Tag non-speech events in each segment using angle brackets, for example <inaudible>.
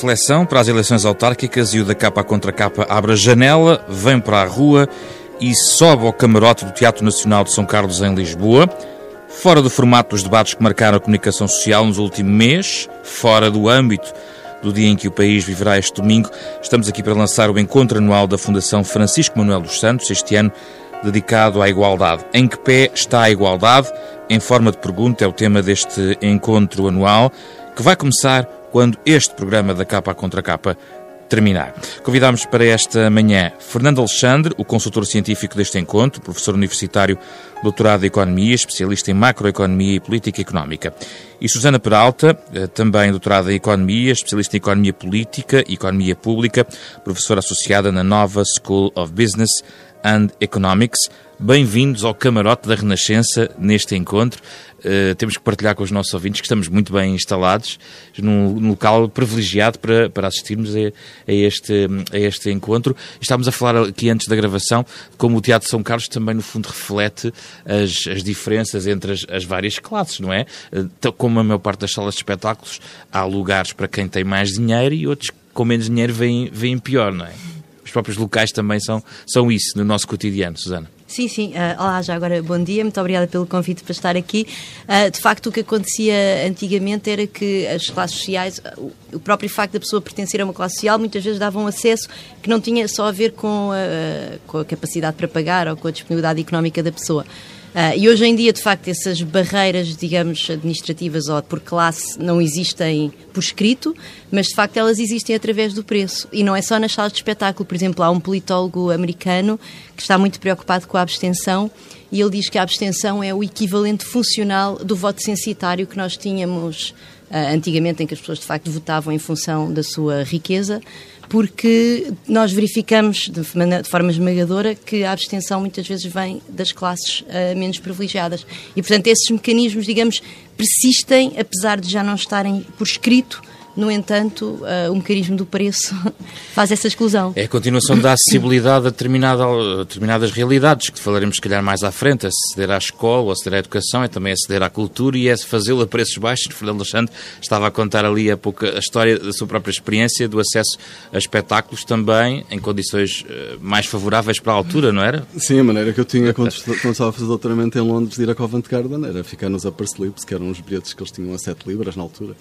reflexão para as eleições autárquicas e o da capa contra capa abre a janela, vem para a rua e sobe ao camarote do Teatro Nacional de São Carlos em Lisboa. Fora do formato dos debates que marcaram a comunicação social nos últimos meses, fora do âmbito do dia em que o país viverá este domingo, estamos aqui para lançar o encontro anual da Fundação Francisco Manuel dos Santos, este ano dedicado à igualdade. Em que pé está a igualdade? Em forma de pergunta é o tema deste encontro anual, que vai começar quando este programa da Capa Contra Capa terminar. Convidamos para esta manhã Fernando Alexandre, o consultor científico deste encontro, professor universitário, doutorado em Economia, especialista em Macroeconomia e Política Económica. E Susana Peralta, eh, também doutorada em Economia, especialista em Economia Política e Economia Pública, professora associada na Nova School of Business and Economics. Bem-vindos ao camarote da Renascença neste encontro. Uh, temos que partilhar com os nossos ouvintes que estamos muito bem instalados num, num local privilegiado para, para assistirmos a, a, este, a este encontro. Estávamos a falar aqui antes da gravação como o Teatro São Carlos também, no fundo, reflete as, as diferenças entre as, as várias classes, não é? Uh, como a maior parte das salas de espetáculos, há lugares para quem tem mais dinheiro e outros com menos dinheiro veem, veem pior, não é? Os próprios locais também são, são isso no nosso cotidiano, Susana. Sim, sim. Uh, olá, já agora bom dia. Muito obrigada pelo convite para estar aqui. Uh, de facto, o que acontecia antigamente era que as classes sociais, o próprio facto da pessoa pertencer a uma classe social, muitas vezes davam um acesso que não tinha só a ver com a, com a capacidade para pagar ou com a disponibilidade económica da pessoa. Uh, e hoje em dia, de facto, essas barreiras, digamos, administrativas ou por classe não existem por escrito, mas de facto elas existem através do preço. E não é só nas salas de espetáculo. Por exemplo, há um politólogo americano que está muito preocupado com a abstenção e ele diz que a abstenção é o equivalente funcional do voto censitário que nós tínhamos uh, antigamente, em que as pessoas de facto votavam em função da sua riqueza porque nós verificamos de, de forma esmagadora que a abstenção muitas vezes vem das classes uh, menos privilegiadas. E, portanto, esses mecanismos, digamos, persistem, apesar de já não estarem por escrito no entanto, uh, o mecanismo do preço <laughs> faz essa exclusão. É a continuação da acessibilidade a, determinada, a determinadas realidades, que falaremos se calhar mais à frente, aceder à escola, aceder à educação, é também aceder à cultura e é fazê-lo a preços baixos. <laughs> Fernando Alexandre estava a contar ali a, pouco a história da sua própria experiência do acesso a espetáculos também em condições uh, mais favoráveis para a altura, não era? Sim, a maneira que eu tinha quando, <laughs> quando estava a fazer doutoramento em Londres de ir a Covent Garden era ficar nos upper slips, que eram os bilhetes que eles tinham a 7 libras na altura.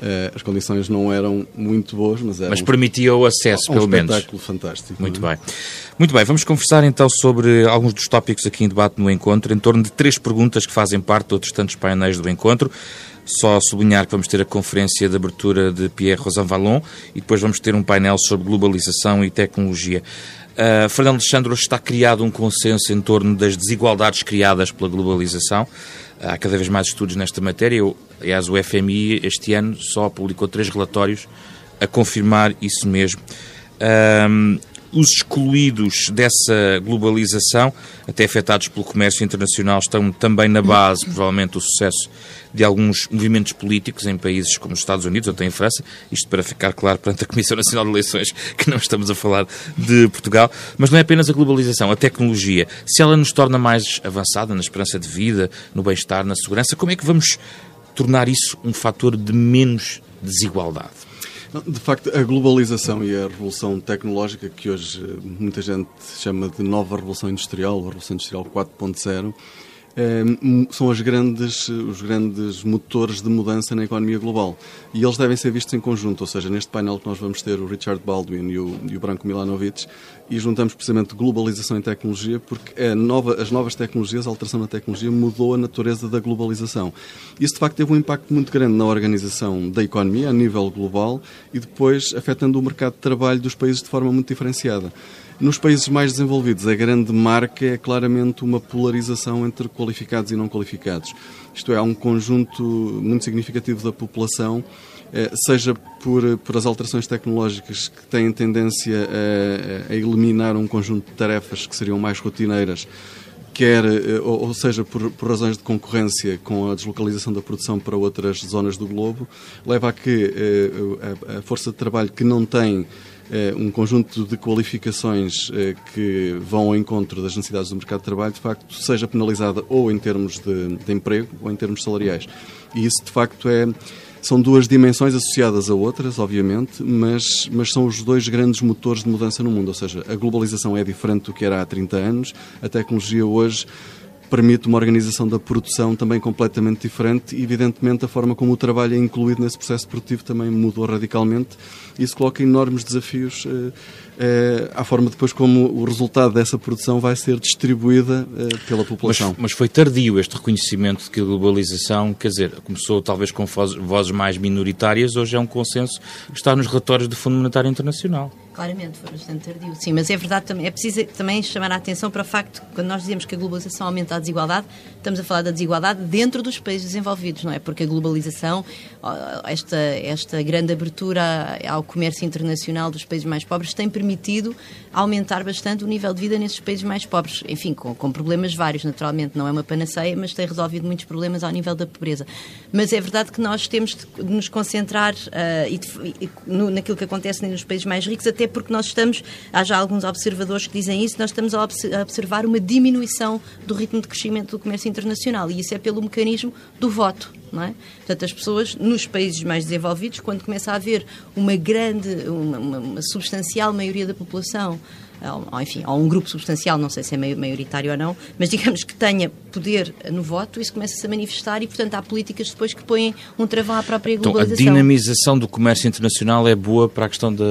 Uh, as condições não eram muito boas, mas. Mas permitia o acesso, um pelo menos. Um espetáculo fantástico. Muito é? bem. Muito bem, vamos conversar então sobre alguns dos tópicos aqui em debate no encontro, em torno de três perguntas que fazem parte de outros tantos painéis do encontro. Só sublinhar que vamos ter a conferência de abertura de Pierre Rosan Vallon e depois vamos ter um painel sobre globalização e tecnologia. Uh, Fernando Alexandre, está criado um consenso em torno das desigualdades criadas pela globalização. Há cada vez mais estudos nesta matéria. Eu, aliás, o FMI este ano só publicou três relatórios a confirmar isso mesmo. Um, os excluídos dessa globalização, até afetados pelo comércio internacional, estão também na base, provavelmente, do sucesso de alguns movimentos políticos em países como os Estados Unidos ou até em França. Isto para ficar claro perante a Comissão Nacional de Eleições que não estamos a falar de Portugal. Mas não é apenas a globalização, a tecnologia. Se ela nos torna mais avançada na esperança de vida, no bem-estar, na segurança, como é que vamos tornar isso um fator de menos desigualdade? De facto, a globalização e a revolução tecnológica, que hoje eh, muita gente chama de nova revolução industrial, a revolução industrial 4.0, Ehm, são as grandes, os grandes motores de mudança na economia global. E eles devem ser vistos em conjunto, ou seja, neste painel que nós vamos ter o Richard Baldwin e o, e o Branco Milanovic, e juntamos precisamente globalização e tecnologia, porque é nova, as novas tecnologias, a alteração da tecnologia, mudou a natureza da globalização. Isso, de facto, teve um impacto muito grande na organização da economia a nível global e depois afetando o mercado de trabalho dos países de forma muito diferenciada. Nos países mais desenvolvidos, a grande marca é claramente uma polarização entre qualificados e não qualificados. Isto é, há um conjunto muito significativo da população, eh, seja por, por as alterações tecnológicas que têm tendência a, a eliminar um conjunto de tarefas que seriam mais rotineiras, quer, eh, ou seja, por, por, razões de concorrência com a deslocalização da produção para outras zonas do globo, leva a que eh, a, a força de trabalho que não tem um conjunto de qualificações eh, que vão ao encontro das necessidades do mercado de trabalho, de facto, seja penalizada ou em termos de, de emprego ou em termos salariais. E isso, de facto, é são duas dimensões associadas a outras, obviamente, mas, mas são os dois grandes motores de mudança no mundo. Ou seja, a globalização é diferente do que era há 30 anos, a tecnologia hoje permite uma organização da produção também completamente diferente e, evidentemente, a forma como o trabalho é incluído nesse processo produtivo também mudou radicalmente. Isso coloca enormes desafios eh, eh, à forma depois como o resultado dessa produção vai ser distribuída eh, pela população. Mas, mas, foi tardio este reconhecimento de que a globalização, quer dizer, começou talvez com vozes mais minoritárias, hoje é um consenso que está nos relatórios do Fundo Monetário Internacional. Claramente, foi bastante tardio, sim, mas é verdade, também, é preciso também chamar a atenção para o facto que quando nós dizemos que a globalização aumenta a desigualdade, estamos a falar da desigualdade dentro dos países desenvolvidos, não é? Porque a globalização, esta, esta grande abertura ao comércio internacional dos países mais pobres tem permitido aumentar bastante o nível de vida nesses países mais pobres. Enfim, com, com problemas vários, naturalmente, não é uma panaceia, mas tem resolvido muitos problemas ao nível da pobreza. Mas é verdade que nós temos de nos concentrar uh, e, de, e no, naquilo que acontece nos países mais ricos, até porque nós estamos, há já alguns observadores que dizem isso, nós estamos a observar uma diminuição do ritmo de crescimento do comércio internacional e isso é pelo mecanismo do voto. Não é? Portanto, as pessoas nos países mais desenvolvidos, quando começa a haver uma grande, uma, uma, uma substancial maioria da população ou, enfim, ou um grupo substancial, não sei se é maioritário ou não, mas digamos que tenha poder no voto, isso começa-se a manifestar e, portanto, há políticas depois que põem um travão à própria globalização. Então, a dinamização do comércio internacional é boa para a questão de,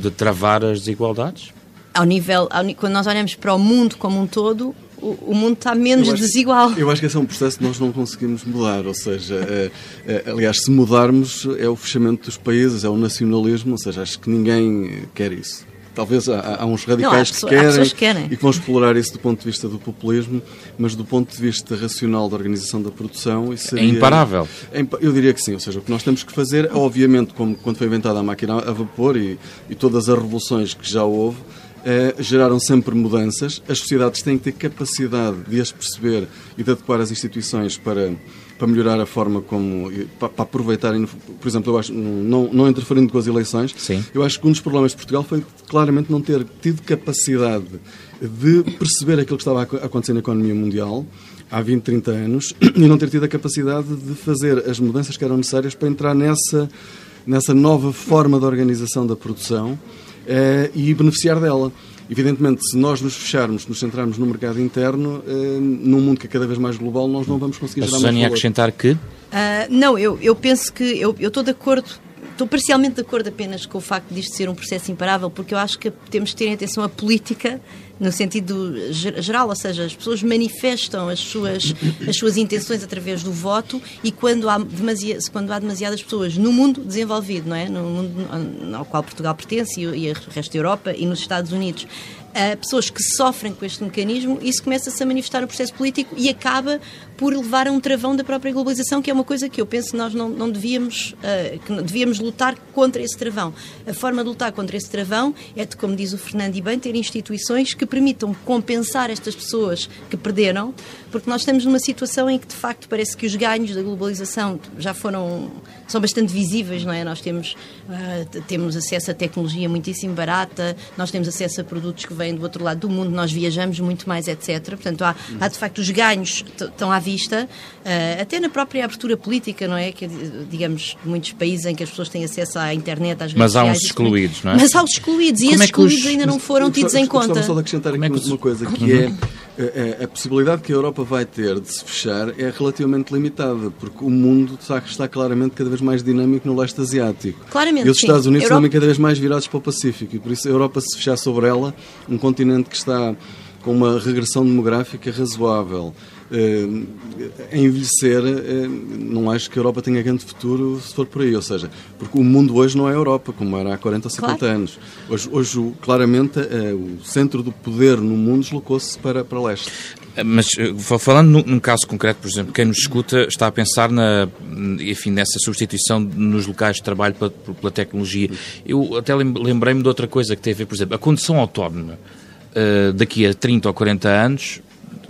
de travar as desigualdades? Ao nível, ao, quando nós olhamos para o mundo como um todo, o, mundo está menos eu acho, desigual. Eu acho que esse é um processo que nós não conseguimos mudar, ou seja, é, é, aliás, se mudarmos é o fechamento dos países, é o nacionalismo, ou seja, acho que ninguém quer isso. Talvez há, há uns radicais não, há que, querem, que querem e que vão explorar isso do ponto de vista do populismo, mas do ponto de vista racional da organização da produção, isso seria, é imparável. É, eu diria que sim, ou seja, o que nós temos que fazer, obviamente, como quando foi inventada a máquina a vapor e, e todas as revoluções que já houve, eh, geraram sempre mudanças. As sociedades têm que ter capacidade de as perceber e de adequar as instituições para, para melhorar a forma como. para, para aproveitarem. Por exemplo, eu acho, não, não interferindo com as eleições, Sim. eu acho que um dos problemas de Portugal foi claramente não ter tido capacidade de perceber aquilo que estava a acontecer na economia mundial há 20, 30 anos <clears throat> e não ter tido a capacidade de fazer as mudanças que eram necessárias para entrar nessa, nessa nova forma de organização da produção eh, e beneficiar dela. Evidentemente, se nós nos fecharmos, nos centrarmos no mercado interno, uh, num mundo que é cada vez mais global, nós não vamos conseguir a gerar Susana, mais valor. acrescentar que? Uh, não, eu, eu penso que eu, eu estou de acordo estou parcialmente de acordo apenas com o facto disto ser um processo imparável, porque eu acho que temos de ter em atenção a política no sentido geral, ou seja, as pessoas manifestam as suas, as suas intenções através do voto e quando há, demasiado, quando há demasiadas pessoas no mundo desenvolvido, não é? no mundo ao qual Portugal pertence e, e o resto da Europa e nos Estados Unidos, uh, pessoas que sofrem com este mecanismo, isso começa-se a manifestar no processo político e acaba por levar a um travão da própria globalização, que é uma coisa que eu penso que nós não, não devíamos, uh, que devíamos lutar contra esse travão. A forma de lutar contra esse travão é de, como diz o Fernando e bem, ter instituições que permitam compensar estas pessoas que perderam, porque nós estamos numa situação em que, de facto, parece que os ganhos da globalização já foram, são bastante visíveis, não é? Nós temos, uh, temos acesso a tecnologia muitíssimo barata, nós temos acesso a produtos que vêm do outro lado do mundo, nós viajamos muito mais, etc. Portanto, há, há de facto os ganhos estão à vista, uh, até na própria abertura política, não é? Que, digamos, muitos países em que as pessoas têm acesso à internet, às redes Mas há uns excluídos, não é? Mas há os excluídos, e Como esses é excluídos os... ainda não foram tidos em conta. Gostava só de acrescentar aqui é uma coisa, que é uhum. A, a, possibilidade que a Europa vai ter de se fechar é relativamente limitada, porque o mundo está, está claramente cada vez mais dinâmico no leste asiático. Claramente, E os Estados Unidos Europa... também cada vez mais virados para o Pacífico, e por isso a Europa se fechar sobre ela, um continente que está com uma regressão demográfica razoável, a envelhecer, eh, não acho que a Europa tenha grande futuro se for por aí. Ou seja, porque o mundo hoje não é a Europa, como era há 40 ou 50 claro. anos. Hoje, hoje claramente, eh, o centro do poder no mundo deslocou-se para, para leste. Mas falando num, num, caso concreto, por exemplo, quem nos escuta está a pensar na, enfim, nessa substituição nos locais de trabalho pela, pela tecnologia. Eu até lembrei-me de outra coisa que tem a ver, por exemplo, a condução autónoma uh, daqui a 30 ou 40 anos,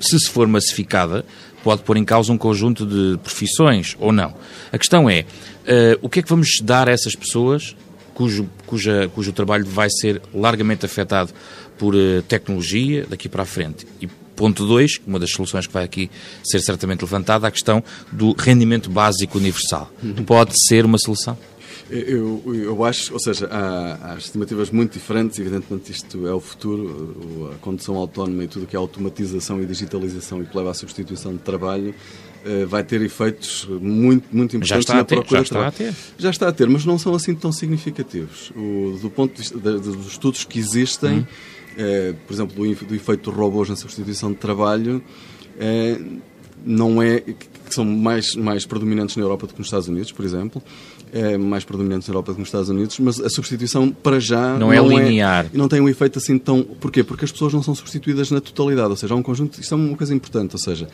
se se for massificada, pode pôr em causa um conjunto de profissões ou não. A questão é, uh, o que é que vamos dar a essas pessoas cujo, cuja, cujo trabalho vai ser largamente afetado por uh, tecnologia daqui para a frente? E ponto 2, uma das soluções que vai aqui ser certamente levantada, a questão do rendimento básico universal. Pode ser uma solução? Eu, eu acho, ou seja, há, há, estimativas muito diferentes, evidentemente isto é o futuro, a condução autónoma e tudo que é automatização e digitalização e que leva à substituição de trabalho eh, vai ter efeitos muito, muito importantes na procura já está a ter. Já está a ter, mas não são assim tão significativos. O, do ponto de vista de, dos estudos que existem, hum. eh, por exemplo, do, do efeito robôs na substituição de trabalho, eh, não é que são mais, mais predominantes na Europa do que nos Estados Unidos, por exemplo, é mais predominantes na Europa do que nos Estados Unidos, mas a substituição para já não, é não é linear. e não tem um efeito assim tão. Porquê? Porque as pessoas não são substituídas na totalidade, ou seja, há um conjunto. Isto é uma coisa importante, ou seja,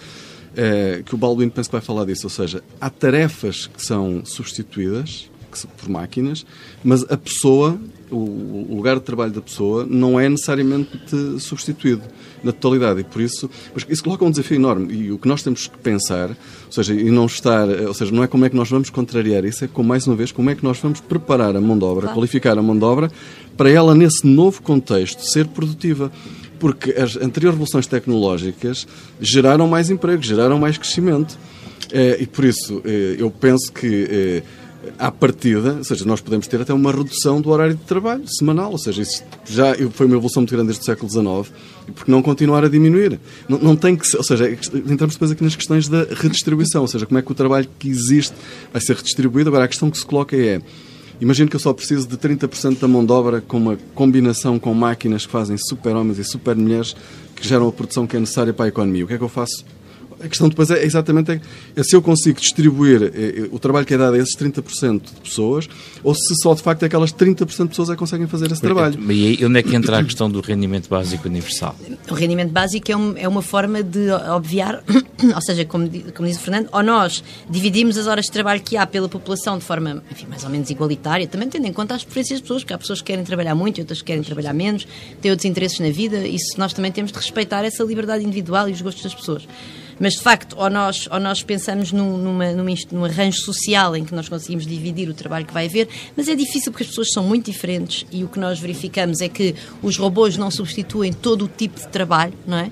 é, que o Baldwin penso que vai falar disso, ou seja, há tarefas que são substituídas por máquinas, mas a pessoa, o lugar de trabalho da pessoa, não é necessariamente substituído na totalidade. E por isso, isso coloca um desafio enorme. E o que nós temos que pensar, ou seja, e não estar, ou seja, não é como é que nós vamos contrariar isso, é como, mais uma vez, como é que nós vamos preparar a mão de obra, claro. qualificar a mão de obra, para ela, nesse novo contexto, ser produtiva porque as anteriores revoluções tecnológicas geraram mais emprego, geraram mais crescimento. Eh, e por isso eh, eu penso que eh, à partida, ou seja, nós podemos ter até uma redução do horário de trabalho semanal, ou seja, isso já foi uma evolução muito grande desde o século XIX, e porque não continuar a diminuir? Não, não tem que ou seja, entramos depois aqui nas questões da redistribuição, ou seja, como é que o trabalho que existe vai ser redistribuído. Agora, a questão que se coloca é, imagino que eu só preciso de 30% da mão de obra com uma combinação com máquinas que fazem super-homens e super-mulheres que geram a produção que é necessária para a economia. O que é que eu faço? A questão depois é exatamente é, é se eu consigo distribuir é, o trabalho que é dado a esses 30% de pessoas ou se só de facto aquelas 30% de pessoas é que conseguem fazer esse trabalho. E aí, onde é que entra a questão do rendimento básico universal? O rendimento básico é, um, é uma forma de obviar, <coughs> ou seja, como, como diz o Fernando, ou nós dividimos as horas de trabalho que há pela população de forma, enfim, mais ou menos igualitária, também tendo em conta as preferências das pessoas, porque há pessoas que querem trabalhar muito e outras que querem trabalhar menos, têm outros interesses na vida, e nós também temos de respeitar essa liberdade individual e os gostos das pessoas. Mas, de facto, ou nós, ou nós pensamos num, numa, numa, num arranjo social em que nós conseguimos dividir o trabalho que vai haver, mas é difícil porque as pessoas são muito diferentes e o que nós verificamos é que os robôs não substituem todo o tipo de trabalho, não é?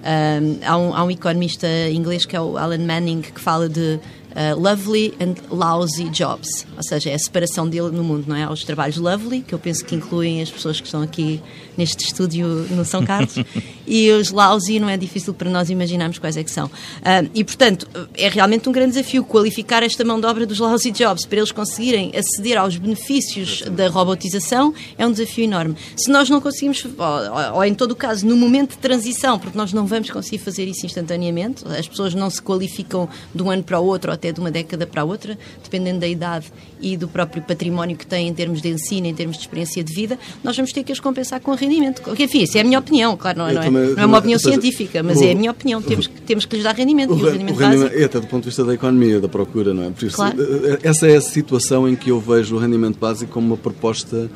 Um, há, um, há um economista inglês que é o Alan Manning que fala de uh, lovely and lousy jobs, ou seja, é a separação dele no mundo, não é? Há os trabalhos lovely, que eu penso que incluem as pessoas que estão aqui neste estúdio no São Carlos, <laughs> e os lousy não é difícil para nós imaginarmos quais é que são. Uh, e, portanto, é realmente um grande desafio qualificar esta mão de obra dos lousy jobs para eles conseguirem aceder aos benefícios da robotização é um desafio enorme. Se nós não conseguimos, ou, ou em todo o caso, no momento de transição, porque nós não vamos conseguir fazer isso instantaneamente, as pessoas não se qualificam de um ano para o outro, até de uma década para a outra, dependendo da idade e do próprio património que têm em termos de ensino, em termos de experiência de vida, nós vamos ter que as compensar com rendimento. Enfim, isso é a minha opinião, claro, não é, não é, também, não é uma opinião seja, científica, mas o, é a minha opinião. Temos, que, temos que lhes dar rendimento. O, e o rendimento, o rendimento é até do ponto de vista da economia, da procura, não é? Por isso, claro. Eh, essa é a situação em que eu vejo o rendimento básico como uma proposta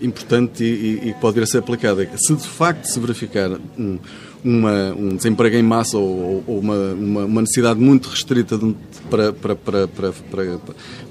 importante e, e, e pode vir a ser aplicada. Se de facto se verificar um, uma, um desemprego em massa ou, ou uma, uma, uma, necessidade muito restrita de, para, para, para, para,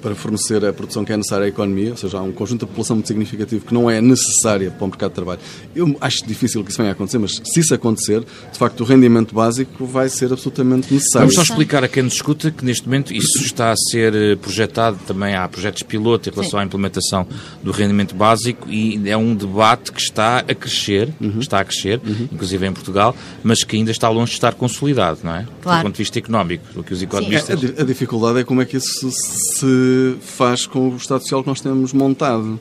para, fornecer a produção que é necessária à economia, ou seja, há um conjunto de população muito significativo que não é necessária para o mercado de trabalho. Eu acho difícil que isso venha a acontecer, mas se isso acontecer, de facto, o rendimento básico vai ser absolutamente necessário. Vamos só explicar a quem nos escuta que neste momento isso está a ser eh, projetado, também há projetos piloto em relação Sim. à implementação do rendimento básico e é um debate que está a crescer, uhum. está a crescer, uhum. inclusive em Portugal, mas que ainda está longe de estar consolidado, não é? Claro. Do ponto de vista económico, do que os economistas... A, a, dificuldade é como é que isso se faz com o Estado Social que nós temos montado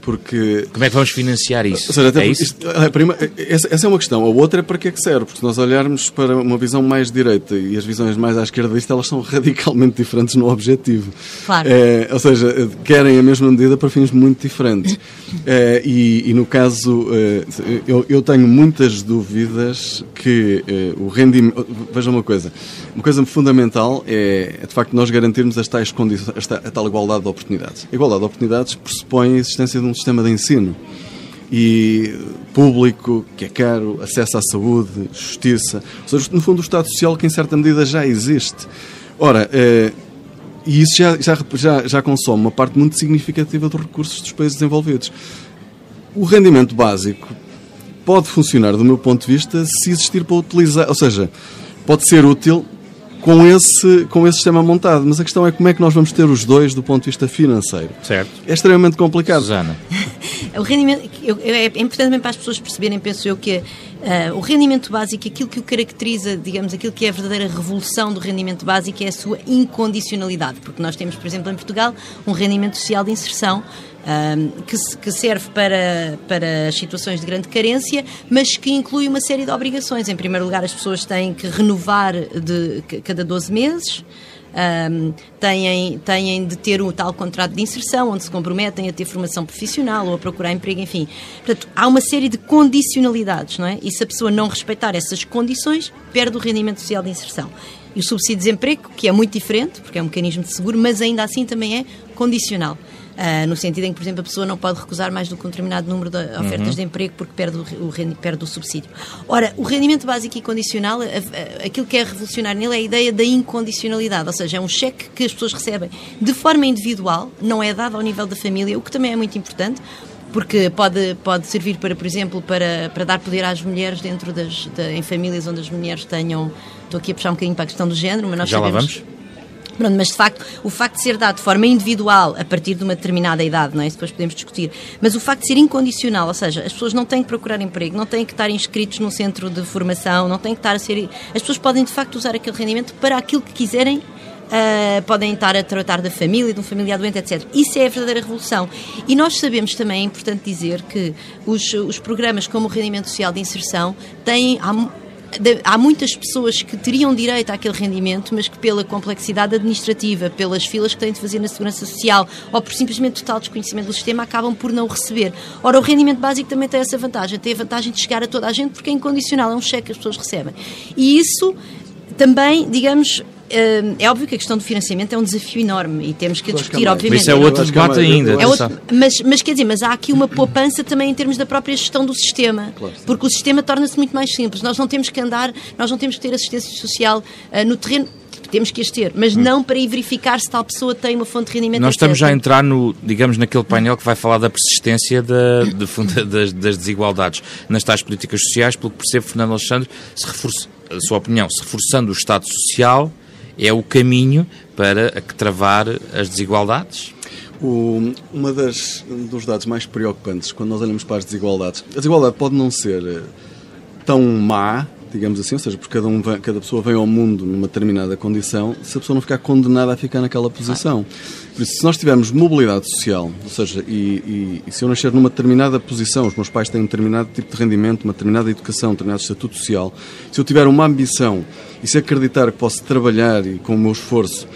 porque... Como é que vamos financiar isso? Seja, é isso? Isto, a prima, essa, essa, é uma questão. A outra é para que é que serve? Porque se nós olharmos para uma visão mais direita e as visões mais à esquerda disto, elas são <laughs> radicalmente diferentes no objetivo. Claro. É, ou seja, querem a mesma medida para fins muito diferentes. <laughs> É, e, e, no caso, é, eu, eu, tenho muitas dúvidas que é, o rendimento... Veja uma coisa. Uma coisa fundamental é, é de facto, nós garantirmos as tais condições, a tal igualdade de oportunidades. A igualdade de oportunidades pressupõe a existência de um sistema de ensino e público, que é caro, acesso à saúde, justiça. Ou seja, no fundo, o Estado Social que em certa medida já existe. Ora, eh, e isso já, já, já, já consome uma parte muito significativa dos recursos dos países desenvolvidos. O rendimento básico pode funcionar, do meu ponto de vista, se existir para utilizar. Ou seja, pode ser útil com esse, com esse sistema montado. Mas a questão é como é que nós vamos ter os dois do ponto de vista financeiro. Certo. É extremamente complicado. Susana. <laughs> o rendimento, eu, é importante também para as pessoas perceberem, penso eu, que uh, o rendimento básico, aquilo que o caracteriza, digamos, aquilo que é a verdadeira revolução do rendimento básico é a sua incondicionalidade. Porque nós temos, por exemplo, em Portugal, um rendimento social de inserção um, que, que, serve para, para situações de grande carência, mas que inclui uma série de obrigações. Em primeiro lugar, as pessoas têm que renovar de cada 12 meses. Um, têm, têm de ter o tal contrato de inserção, onde se comprometem a ter formação profissional ou a procurar emprego, enfim. Portanto, há uma série de condicionalidades, não é? E se a pessoa não respeitar essas condições, perde o rendimento social de inserção. E o subsídio de desemprego, que é muito diferente, porque é um mecanismo de seguro, mas ainda assim também é condicional. Uh, no sentido em que, por exemplo, a pessoa não pode recusar mais do que um determinado número de ofertas uhum. de emprego porque perde o, o, perde o subsídio. Ora, o rendimento básico e condicional, a, a, aquilo que é revolucionário nele é a ideia da incondicionalidade, ou seja, é um cheque que as pessoas recebem de forma individual, não é dado ao nível da família, o que também é muito importante, porque pode, pode servir para, por exemplo, para, para dar poder às mulheres dentro das, de, em famílias onde as mulheres tenham. Estou aqui a puxar um bocadinho para a questão do género, mas nós Já sabemos. Lá vamos? Pronto, mas de facto, o facto de ser dado de forma individual a partir de uma determinada idade, não é? Isso depois podemos discutir, mas o facto de ser incondicional, ou seja, as pessoas não têm que procurar emprego, não têm que estar inscritos num centro de formação, não têm que estar a ser. As pessoas podem de facto usar aquele rendimento para aquilo que quiserem Uh, podem estar a tratar da família, de um familiar doente, etc. Isso é a verdadeira revolução. E nós sabemos também, é importante dizer, que os, os programas como o rendimento social de inserção têm. Há, há muitas pessoas que teriam direito àquele rendimento, mas que pela complexidade administrativa, pelas filas que têm de fazer na Segurança Social ou por simplesmente total desconhecimento do sistema, acabam por não receber. Ora, o rendimento básico também tem essa vantagem, tem a vantagem de chegar a toda a gente porque é incondicional, é um cheque que as pessoas recebem. E isso também, digamos, é óbvio que a questão do financiamento é um desafio enorme e temos que discutir, que obviamente. Mas isso é outro debate ainda. É outro, mas, mas quer dizer, mas há aqui uma poupança também em termos da própria gestão do sistema, claro, porque o sistema torna-se muito mais simples. Nós não temos que andar, nós não temos que ter assistência social uh, no terreno temos que as ter, mas hum. não para ir verificar se tal pessoa tem uma fonte de rendimento. Nós estamos já a entrar no, digamos, naquele painel que vai falar da persistência da, de, <laughs> das, das, desigualdades nas tais políticas sociais, pelo que percebo, Fernando Alexandre, se reforça, a sua opinião, se reforçando o Estado Social, é o caminho para travar as desigualdades? O, uma das dos dados mais preocupantes quando nós olhamos para as desigualdades, a desigualdade pode não ser eh, tão má digamos assim, ou seja, porque cada, um cada pessoa vem ao mundo numa determinada condição, se a pessoa não ficar condenada a ficar naquela posição. Por isso, se nós tivermos mobilidade social, ou seja, e, e, e, se eu nascer numa determinada posição, os meus pais têm um determinado tipo de rendimento, uma determinada educação, um determinado estatuto social, se eu tiver uma ambição e se acreditar que posso trabalhar e com o meu esforço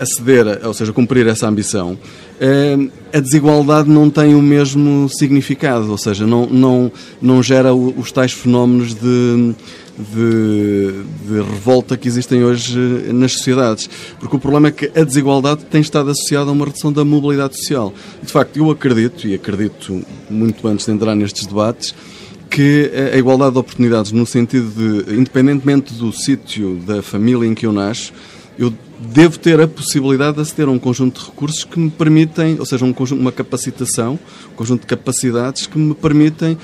aceder, ou seja, cumprir essa ambição, eh, a desigualdade não tem o mesmo significado, ou seja, não, não, não gera os tais fenómenos de de, de, revolta que existem hoje nas sociedades. Porque o problema é que a desigualdade tem estado associada a uma redução da mobilidade social. De facto, eu acredito, e acredito muito antes de entrar nestes debates, que a igualdade de oportunidades, no sentido de, independentemente do sítio, da família em que eu nasço, eu devo ter a possibilidade de aceder a um conjunto de recursos que me permitem, ou seja, um conjunto, uma capacitação, um conjunto de capacidades que me permitem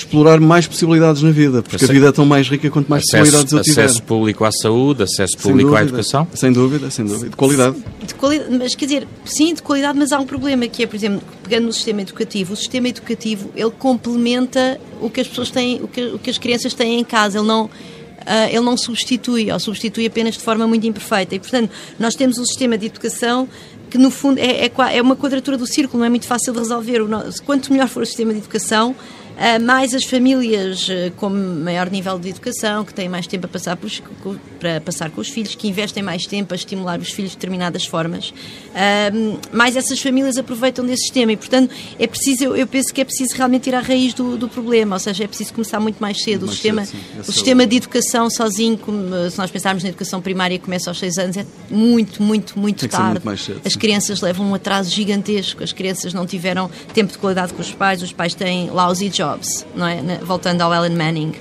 explorar mais possibilidades na vida, porque Ace... a vida é tão mais rica quanto mais acesso, possibilidades eu tiver. Acesso público à saúde, acesso público dúvida, à educação? Sem dúvida, sem dúvida. De qualidade. De qualidade. Mas quer dizer, sim, de qualidade, mas há um problema que é, por exemplo, pegando no sistema educativo, o sistema educativo ele complementa o que as pessoas têm, o que, o que as crianças têm em casa, ele não. Uh, ele não substitui, ou substitui apenas de forma muito imperfeita. E, portanto, nós temos um sistema de educação que, no fundo, é, é, é uma quadratura do círculo, não é muito fácil de resolver. Quanto melhor for o sistema de educação, Uh, mais as famílias uh, com maior nível de educação, que têm mais tempo a passar para passar com os filhos, que investem mais tempo a estimular os filhos de determinadas formas, uh, mais essas famílias aproveitam desse sistema e, portanto, é preciso, eu, eu penso que é preciso realmente ir à raiz do, do problema, ou seja, é preciso começar muito mais cedo. Mais o sistema, cedo, o sistema de educação sozinho, como, se nós pensarmos na educação primária, começa aos 6 anos, é muito, muito, muito tarde. Muito cedo, as crianças levam um atraso gigantesco, as crianças não tiveram tempo de qualidade com os pais, os pais têm lousy jobs jobs, não é? Voltando ao Ellen Manning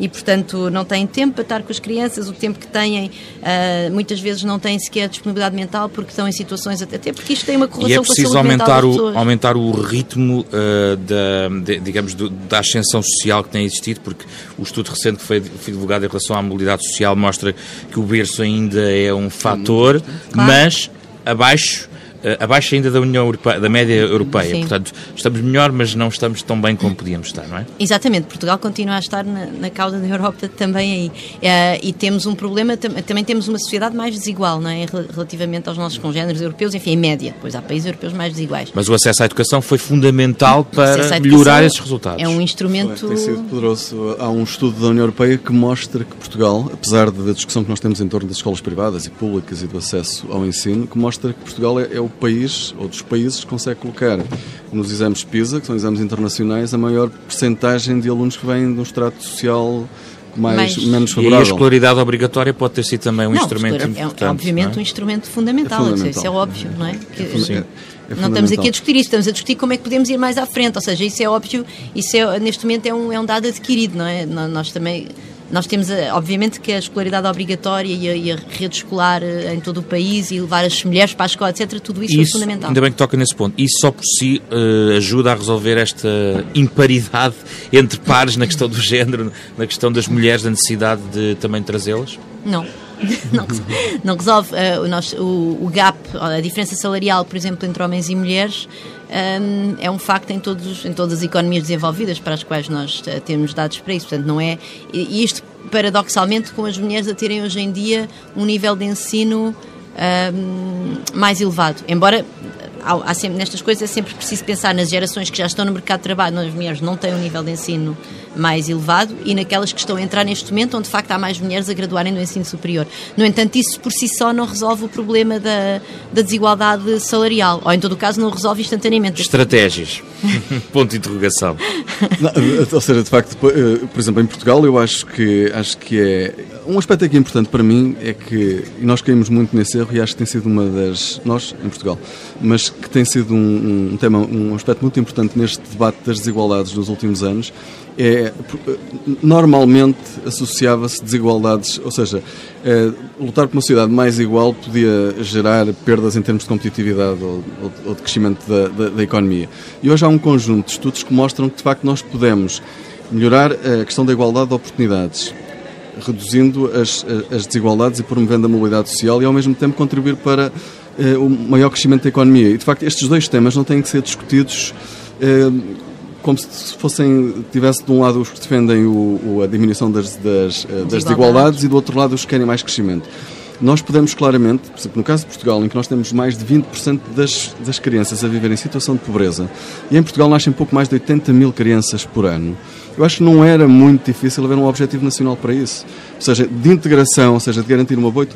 e, portanto, não têm tempo para estar com as crianças, o tempo que têm, uh, muitas vezes não têm sequer disponibilidade mental porque estão em situações, até porque isto tem uma correlação e é preciso com a saúde aumentar o, aumentar o ritmo uh, da, de, digamos, do, da ascensão social que tem existido, porque o estudo recente que foi, foi divulgado em relação à mobilidade social mostra que o berço ainda é um fator, claro. mas abaixo abaixo ainda da União Europeia, da média europeia. Sim. Portanto, estamos melhor, mas não estamos tão bem como podíamos estar, não é? Exatamente. Portugal continua a estar na, na cauda da Europa também aí. Uh, e temos um problema, tam também temos uma sociedade mais desigual, não é? Relativamente aos nossos congêneres europeus, enfim, em média. Pois há países europeus mais desiguais. Mas o acesso à educação foi fundamental para melhorar esses resultados. É um instrumento... Foi, tem sido poderoso. Há um estudo da União Europeia que mostra que Portugal, apesar da discussão que nós temos em torno das escolas privadas e públicas e do acesso ao ensino, que mostra que Portugal é, é o o país, ou dos países, consegue colocar nos exames PISA, que são exames internacionais, a maior percentagem de alunos que vêm de um extrato social mais, mais, menos favorável. E a escolaridade obrigatória pode ter sido também um não, instrumento é, importante. É, obviamente é? um instrumento fundamental, é fundamental. Isso é óbvio, não é? Que, é, é não estamos aqui a discutir isso, estamos a discutir como é que podemos ir mais à frente, ou seja, isso é óbvio, isso é, neste momento é um, é um dado adquirido, não é? Nós também nós temos, eh, obviamente, que a escolaridade obrigatória e a, e a, rede escolar eh, em todo o país e levar as mulheres para a escola, etc., tudo isso, isso é fundamental. Ainda bem que toca nesse ponto. Isso só por si uh, ajuda a resolver esta imparidade <laughs> entre pares na questão do género, na questão das mulheres, da necessidade de também trazê-las? Não. <laughs> não, não resolve uh, o, nosso, o, o, gap, a diferença salarial, por exemplo, entre homens e mulheres, um, é um facto em, todos, em todas as economias desenvolvidas para as quais nós uh, temos dados para isso. Portanto, não é. E isto, paradoxalmente, com as mulheres a terem hoje em dia um nível de ensino um, mais elevado. Embora há sempre, nestas coisas é sempre preciso pensar nas gerações que já estão no mercado de trabalho, as mulheres não têm um nível de ensino mais elevado e naquelas que estão a entrar neste momento, onde de facto há mais mulheres a graduarem no ensino superior. No entanto, isso por si só não resolve o problema da, da desigualdade salarial, ou em todo o caso não resolve instantaneamente. Estratégias. <laughs> Ponto de interrogação. Não, ou seja, de facto, eh, por exemplo, em Portugal, eu acho que, acho que é. Um aspecto aqui importante para mim é que, e nós caímos muito nesse erro, e acho que tem sido uma das. Nós, em Portugal, mas que tem sido um, um tema, um aspecto muito importante neste debate das desigualdades nos últimos anos, é, normalmente associava-se desigualdades, ou seja, é, lutar por uma sociedade mais igual podia gerar perdas em termos de competitividade ou, ou, ou de crescimento da, da, da, economia. E hoje há um conjunto de estudos que mostram que, de facto, nós podemos melhorar a questão da igualdade de oportunidades, reduzindo as, as desigualdades e promovendo a mobilidade social e, ao mesmo tempo, contribuir para eh, o maior crescimento da economia. E, de facto, estes dois temas não têm que ser discutidos eh, como se fossem, tivesse de um lado os que defendem o, o, a diminuição das, das, eh, das desigualdades e do outro lado os que querem mais crescimento. Nós podemos claramente, por exemplo, no caso de Portugal, em que nós temos mais de 20% das, das crianças a viver em situação de pobreza, e em Portugal nascem pouco mais de 80 mil crianças por ano, eu acho que não era muito difícil haver um objetivo nacional para isso. Ou seja, de integração, ou seja, de garantir uma boa.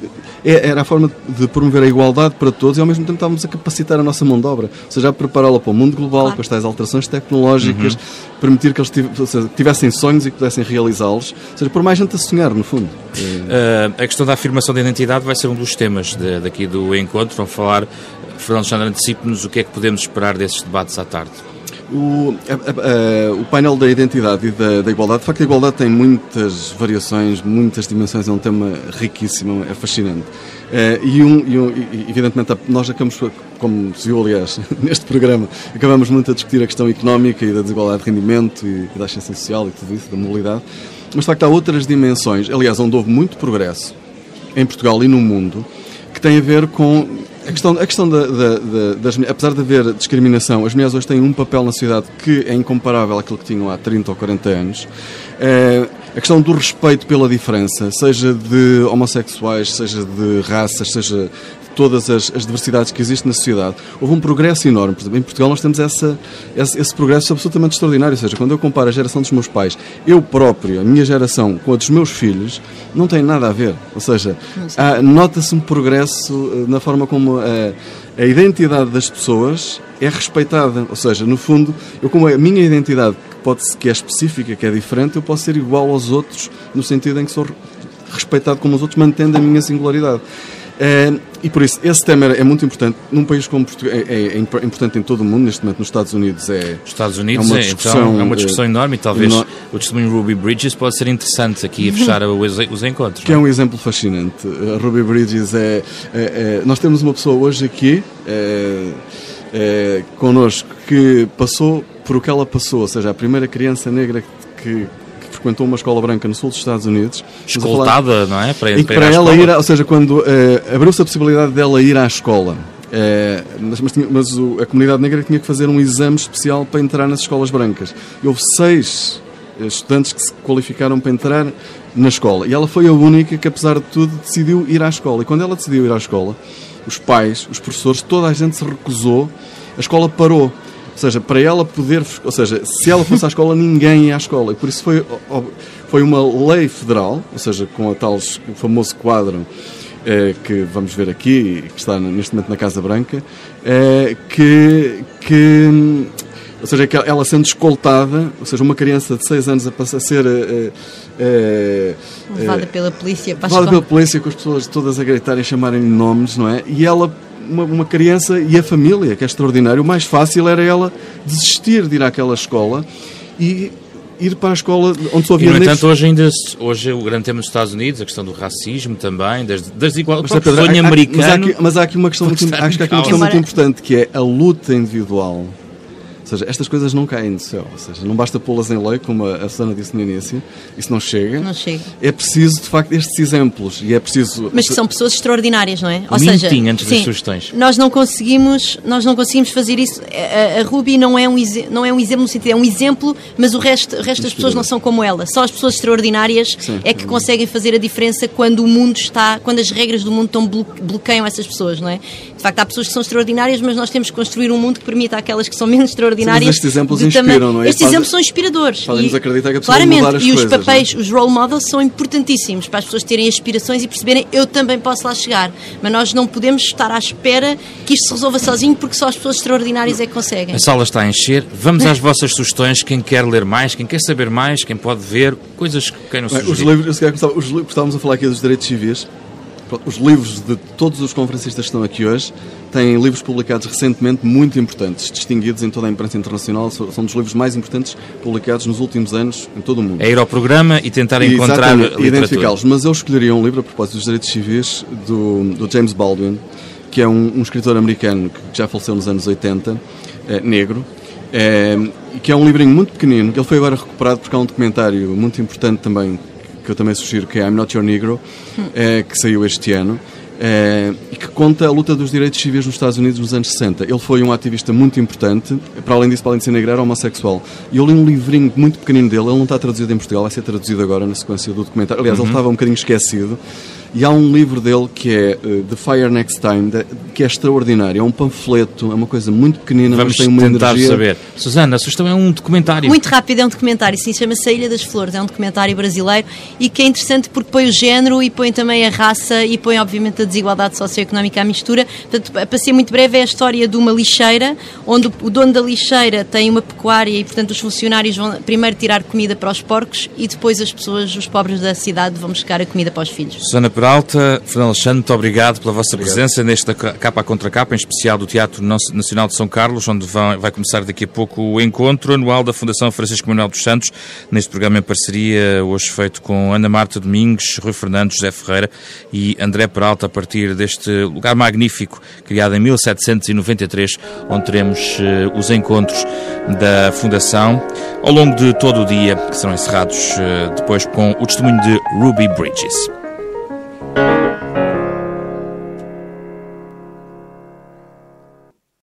É, era a forma de promover a igualdade para todos e ao mesmo tempo estávamos a capacitar a nossa mão de obra. Ou seja, a prepará-la para o mundo global, claro. para estas alterações tecnológicas, uhum. permitir que eles tivessem sonhos e que pudessem realizá-los. Ou seja, por mais gente a sonhar, no fundo. Uh, a questão da afirmação da identidade vai ser um dos temas de, daqui do encontro. Vamos falar, Fernando Chandra, antecipe-nos o que é que podemos esperar desses debates à tarde. O, o painel da identidade e da, da, igualdade, de facto, a igualdade tem muitas variações, muitas dimensões, é um tema riquíssimo, é fascinante. Uh, e, um, e, um, e, evidentemente, nós acabamos, como se viu, aliás, <laughs> neste programa, acabamos muito a discutir a questão económica e da desigualdade de rendimento e, e da ascensão social e tudo isso, da mobilidade. Mas, de facto, há outras dimensões, aliás, onde houve muito progresso em Portugal e no mundo, que tem a ver com a questão, a questão da, da, da, das apesar de haver discriminação, as mulheres hoje têm um papel na sociedade que é incomparável àquilo que tinham há 30 ou 40 anos. É, a questão do respeito pela diferença, seja de homossexuais, seja de raças, seja todas as, as, diversidades que existem na sociedade, houve um progresso enorme. Por exemplo, em Portugal nós temos essa, esse, esse, progresso absolutamente extraordinário. Ou seja, quando eu comparo a geração dos meus pais, eu próprio, a minha geração, com a dos meus filhos, não tem nada a ver. Ou seja, nota-se um progresso eh, na forma como a, a identidade das pessoas é respeitada. Ou seja, no fundo, eu como a minha identidade pode que é específica, que é diferente, eu posso ser igual aos outros no sentido em que sou respeitado como os outros, mantendo a minha singularidade. Uh, e por isso, esse tema é muito importante. Num país como Portugal, é, é, é, importante em todo o mundo, neste momento nos Estados Unidos é. Os Estados Unidos é uma discussão, então, é uma discussão enorme e talvez no... o testemunho Ruby Bridges pode ser interessante aqui a <laughs> fechar os, os encontros. Que é? é um exemplo fascinante. A Ruby Bridges é, é, Nós temos uma pessoa hoje aqui é, é, connosco que passou por o que ela passou, ou seja, a primeira criança negra que, frequentou uma escola branca no sul dos Estados Unidos. Escoltada, não é? Para, para, para ela ir, ou seja, quando uh, abriu-se a possibilidade dela ir à escola, uh, mas, mas, tinha, mas o, a comunidade negra tinha que fazer um exame especial para entrar nas escolas brancas. E houve seis eh, estudantes que se qualificaram para entrar na escola. E ela foi a única que, apesar de tudo, decidiu ir à escola. E quando ela decidiu ir à escola, os pais, os professores, toda a gente se recusou, a escola parou. Ou seja, para ela poder. Ou seja, se ela fosse à escola, <laughs> ninguém ia à escola. E por isso foi, foi uma lei federal, ou seja, com a tal, o famoso quadro eh, que vamos ver aqui, que está neste momento na Casa Branca, eh, que. que ou seja, que ela sendo escoltada, ou seja, uma criança de 6 anos a passar a ser. Eh, eh, levada pela polícia para Levada pela polícia, com as pessoas todas a gritarem e chamarem nomes, não é? E ela uma, uma, criança e a família, que é extraordinário. O mais fácil era ela desistir de ir àquela escola e ir para a escola onde só havia E, no entanto, hoje ainda hoje o grande tema dos Estados Unidos, a questão do racismo também, das, das desigualdades. Mas há, aqui, mas há aqui uma questão, muito, acho que há aqui uma questão muito importante, que é a luta individual seja, estas coisas não caem do céu. Ou seja, não basta pô-las em lei, como a Susana disse no início. Isso não chega. Não chega. É preciso, de facto, estes exemplos. E é preciso... Mas que são pessoas extraordinárias, não é? Ou seja, antes sim, das sugestões. Nós não conseguimos, nós não conseguimos fazer isso. A, a Ruby não é, um, não é um exemplo no sentido, é um exemplo, mas o resto, o resto das pessoas não são como ela. Só as pessoas extraordinárias sim, é que conseguem fazer a diferença quando o mundo está, quando as regras do mundo estão bloqueiam essas pessoas, não é? De facto, há pessoas que são extraordinárias, mas nós temos que construir um mundo que permita àquelas que são menos extraordinárias. Sim, estes exemplos inspiram, não é? Estes exemplos são inspiradores. Fazem-nos acreditar que a pessoa claramente, mudar as e coisas, os papéis, os role models, são importantíssimos para as pessoas terem aspirações e perceberem eu também posso lá chegar. Mas nós não podemos estar à espera que isto se resolva sozinho, porque só as pessoas extraordinárias é que conseguem. A sala está a encher. Vamos às vossas sugestões. Quem quer ler mais, quem quer saber mais, quem pode ver, coisas que quem não Bem, os livros, os livros, estávamos a falar aqui dos direitos civis os livros de todos os conferencistas que estão aqui hoje têm livros publicados recentemente muito importantes, distinguidos em toda a imprensa internacional. São dos livros mais importantes publicados nos últimos anos em todo o mundo. É ir ao programa e tentar e, encontrar identificá-los. Mas eu escolheria um livro a propósito dos direitos civis do, do James Baldwin, que é um, um, escritor americano que já faleceu nos anos 80, é, negro, é, que é um livrinho muito pequenino, que ele foi agora recuperado porque há um documentário muito importante também que eu também sugiro, que é I'm Not Your Negro, é, que saiu este ano. É, e que conta a luta dos direitos civis nos Estados Unidos nos anos 60. Ele foi um ativista muito importante, para além disso, para além de ser negro, era homossexual. E eu li um livrinho muito pequenino dele, ele não está traduzido em Portugal, vai ser traduzido agora na sequência do documentário. Aliás, uhum. ele estava um bocadinho esquecido. E há um livro dele que é uh, The Fire Next Time, de, que é extraordinário. É um panfleto, é uma coisa muito pequenina, Vamos mas tem uma tentar energia. saber. Susana, a sugestão é um documentário. Muito rápido, é um documentário, sim, chama-se A Ilha das Flores. É um documentário brasileiro e que é interessante porque põe o género e põe também a raça e põe, obviamente, a desigualdade socioeconómica à mistura. Portanto, para ser muito breve, é a história de uma lixeira, onde o dono da lixeira tem uma pecuária e, portanto, os funcionários vão primeiro tirar comida para os porcos e depois as pessoas, os pobres da cidade, vão buscar a comida para os filhos. Susana Peralta, Fernando Alexandre, muito obrigado pela vossa obrigado. presença nesta capa contra capa, em especial do Teatro Nacional de São Carlos, onde vai começar daqui a pouco o encontro anual da Fundação Francisco Manuel dos Santos, neste programa em parceria, hoje feito com Ana Marta Domingos, Rui Fernandes, José Ferreira e André Peralta, a partir deste lugar magnífico, criado em 1793, onde teremos uh, os encontros da Fundação ao longo de todo o dia, que serão encerrados uh, depois com o testemunho de Ruby Bridges.